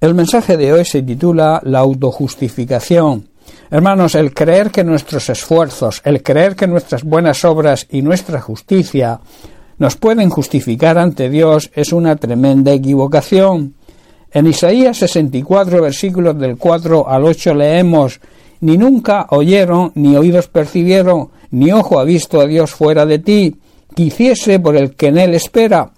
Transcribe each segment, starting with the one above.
El mensaje de hoy se titula La autojustificación. Hermanos, el creer que nuestros esfuerzos, el creer que nuestras buenas obras y nuestra justicia nos pueden justificar ante Dios es una tremenda equivocación. En Isaías 64, versículos del 4 al 8 leemos Ni nunca oyeron, ni oídos percibieron, ni ojo ha visto a Dios fuera de ti, quisiese por el que en él espera.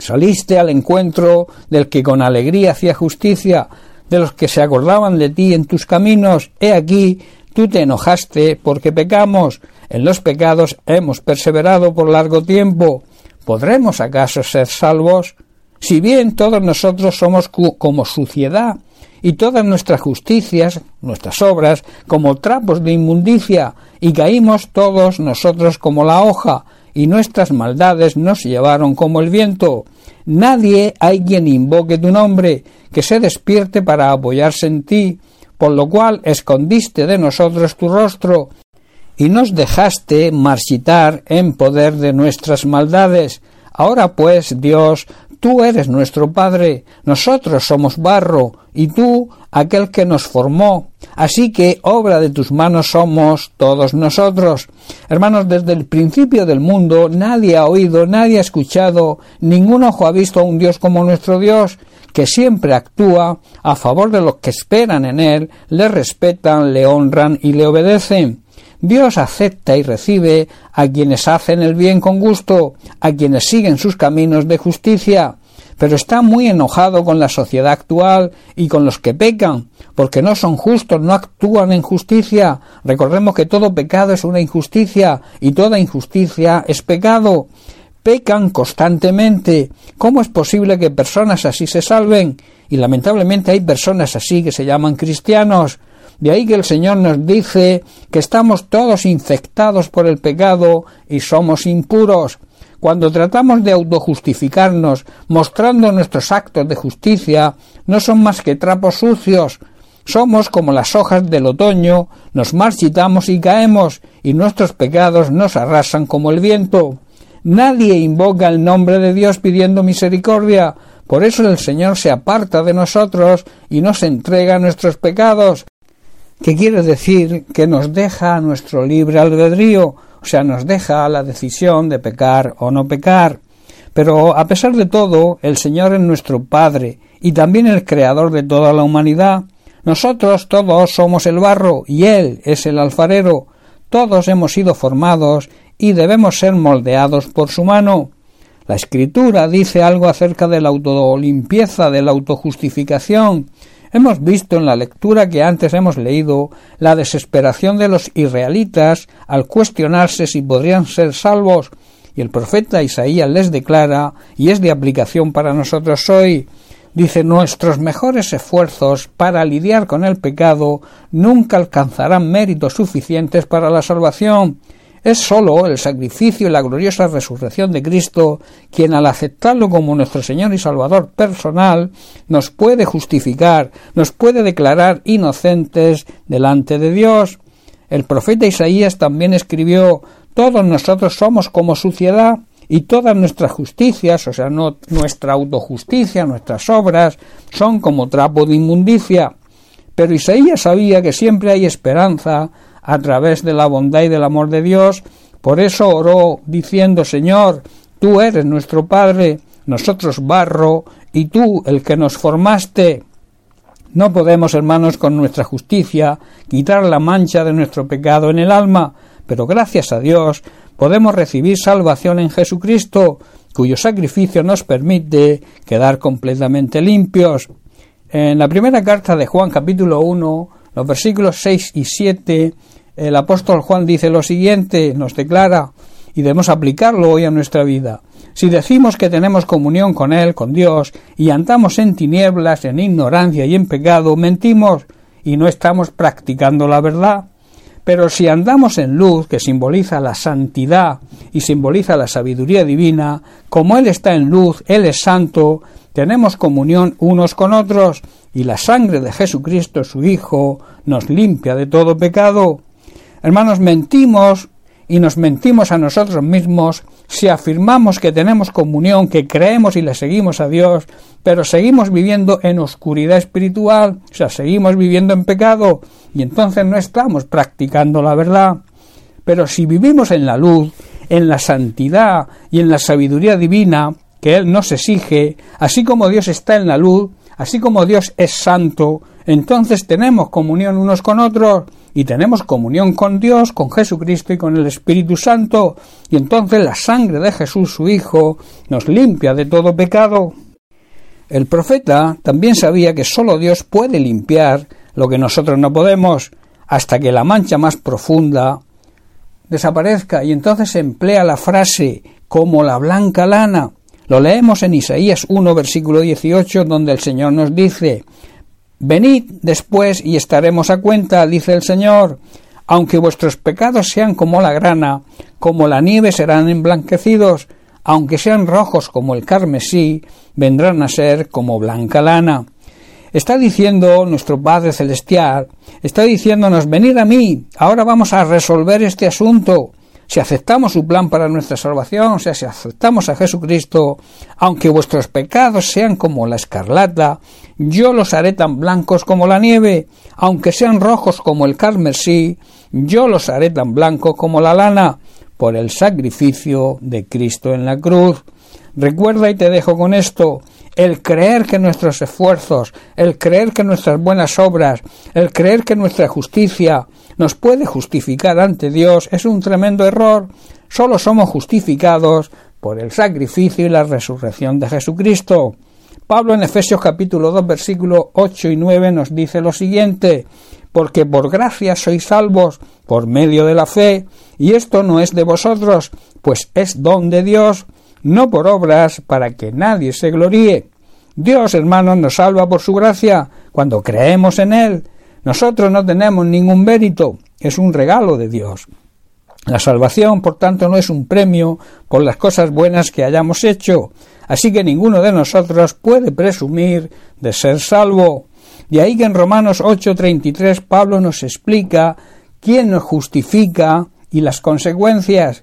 Saliste al encuentro del que con alegría hacía justicia, de los que se acordaban de ti en tus caminos. He aquí, tú te enojaste porque pecamos. En los pecados hemos perseverado por largo tiempo. ¿Podremos acaso ser salvos? Si bien todos nosotros somos como suciedad, y todas nuestras justicias, nuestras obras, como trapos de inmundicia, y caímos todos nosotros como la hoja, y nuestras maldades nos llevaron como el viento. Nadie hay quien invoque tu nombre, que se despierte para apoyarse en ti, por lo cual escondiste de nosotros tu rostro, y nos dejaste marchitar en poder de nuestras maldades. Ahora pues, Dios, tú eres nuestro Padre, nosotros somos barro, y tú aquel que nos formó. Así que obra de tus manos somos todos nosotros. Hermanos, desde el principio del mundo nadie ha oído, nadie ha escuchado, ningún ojo ha visto a un Dios como nuestro Dios, que siempre actúa a favor de los que esperan en Él, le respetan, le honran y le obedecen. Dios acepta y recibe a quienes hacen el bien con gusto, a quienes siguen sus caminos de justicia, pero está muy enojado con la sociedad actual y con los que pecan, porque no son justos, no actúan en justicia. Recordemos que todo pecado es una injusticia y toda injusticia es pecado. Pecan constantemente. ¿Cómo es posible que personas así se salven? Y lamentablemente hay personas así que se llaman cristianos. De ahí que el Señor nos dice que estamos todos infectados por el pecado y somos impuros. Cuando tratamos de autojustificarnos, mostrando nuestros actos de justicia, no son más que trapos sucios. Somos como las hojas del otoño, nos marchitamos y caemos, y nuestros pecados nos arrasan como el viento. Nadie invoca el nombre de Dios pidiendo misericordia, por eso el Señor se aparta de nosotros y nos entrega nuestros pecados, ¿Qué quiere decir que nos deja nuestro libre albedrío, o sea, nos deja la decisión de pecar o no pecar. Pero a pesar de todo, el Señor es nuestro Padre y también el Creador de toda la humanidad. Nosotros todos somos el barro y Él es el alfarero. Todos hemos sido formados y debemos ser moldeados por su mano. La Escritura dice algo acerca de la autolimpieza, de la autojustificación, Hemos visto en la lectura que antes hemos leído la desesperación de los israelitas al cuestionarse si podrían ser salvos, y el profeta Isaías les declara, y es de aplicación para nosotros hoy, dice nuestros mejores esfuerzos para lidiar con el pecado nunca alcanzarán méritos suficientes para la salvación, es sólo el sacrificio y la gloriosa resurrección de Cristo quien al aceptarlo como nuestro Señor y Salvador personal nos puede justificar, nos puede declarar inocentes delante de Dios. El profeta Isaías también escribió todos nosotros somos como suciedad y todas nuestras justicias, o sea, no, nuestra autojusticia, nuestras obras, son como trapo de inmundicia. Pero Isaías sabía que siempre hay esperanza a través de la bondad y del amor de Dios. Por eso oró diciendo, Señor, tú eres nuestro Padre, nosotros barro, y tú el que nos formaste. No podemos, hermanos, con nuestra justicia quitar la mancha de nuestro pecado en el alma, pero gracias a Dios podemos recibir salvación en Jesucristo, cuyo sacrificio nos permite quedar completamente limpios. En la primera carta de Juan capítulo 1 los versículos 6 y 7, el apóstol Juan dice lo siguiente, nos declara, y debemos aplicarlo hoy a nuestra vida. Si decimos que tenemos comunión con Él, con Dios, y andamos en tinieblas, en ignorancia y en pecado, mentimos y no estamos practicando la verdad. Pero si andamos en luz, que simboliza la santidad y simboliza la sabiduría divina, como Él está en luz, Él es santo, tenemos comunión unos con otros, y la sangre de Jesucristo, su Hijo, nos limpia de todo pecado. Hermanos, mentimos y nos mentimos a nosotros mismos si afirmamos que tenemos comunión, que creemos y le seguimos a Dios, pero seguimos viviendo en oscuridad espiritual, o sea, seguimos viviendo en pecado, y entonces no estamos practicando la verdad. Pero si vivimos en la luz, en la santidad y en la sabiduría divina que Él nos exige, así como Dios está en la luz, así como Dios es santo, entonces tenemos comunión unos con otros y tenemos comunión con Dios, con Jesucristo y con el Espíritu Santo, y entonces la sangre de Jesús, su Hijo, nos limpia de todo pecado. El profeta también sabía que sólo Dios puede limpiar lo que nosotros no podemos, hasta que la mancha más profunda desaparezca, y entonces emplea la frase como la blanca lana, lo leemos en Isaías 1, versículo 18, donde el Señor nos dice Venid después y estaremos a cuenta, dice el Señor. Aunque vuestros pecados sean como la grana, como la nieve serán emblanquecidos, aunque sean rojos como el carmesí, vendrán a ser como blanca lana. Está diciendo nuestro Padre Celestial, está diciéndonos, venid a mí, ahora vamos a resolver este asunto, si aceptamos su plan para nuestra salvación, o sea, si aceptamos a Jesucristo, aunque vuestros pecados sean como la escarlata, yo los haré tan blancos como la nieve, aunque sean rojos como el carmesí, yo los haré tan blancos como la lana, por el sacrificio de Cristo en la cruz. Recuerda y te dejo con esto, el creer que nuestros esfuerzos, el creer que nuestras buenas obras, el creer que nuestra justicia nos puede justificar ante Dios es un tremendo error. Solo somos justificados por el sacrificio y la resurrección de Jesucristo. Pablo en Efesios capítulo 2 versículos 8 y 9 nos dice lo siguiente porque por gracia sois salvos por medio de la fe, y esto no es de vosotros, pues es don de Dios, no por obras para que nadie se gloríe. Dios, hermanos, nos salva por su gracia cuando creemos en Él. Nosotros no tenemos ningún mérito, es un regalo de Dios. La salvación, por tanto, no es un premio por las cosas buenas que hayamos hecho, así que ninguno de nosotros puede presumir de ser salvo. De ahí que en Romanos 8:33 Pablo nos explica quién nos justifica y las consecuencias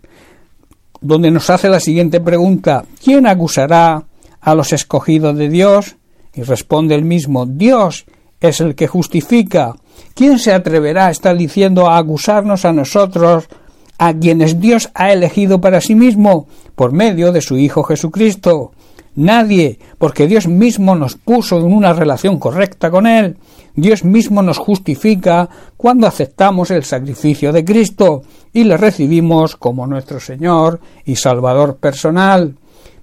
donde nos hace la siguiente pregunta ¿Quién acusará a los escogidos de Dios? Y responde el mismo Dios es el que justifica. ¿Quién se atreverá a estar diciendo a acusarnos a nosotros, a quienes Dios ha elegido para sí mismo, por medio de su Hijo Jesucristo? Nadie, porque Dios mismo nos puso en una relación correcta con Él. Dios mismo nos justifica cuando aceptamos el sacrificio de Cristo y le recibimos como nuestro Señor y Salvador personal.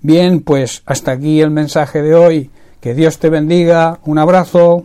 Bien, pues hasta aquí el mensaje de hoy. Que Dios te bendiga. Un abrazo.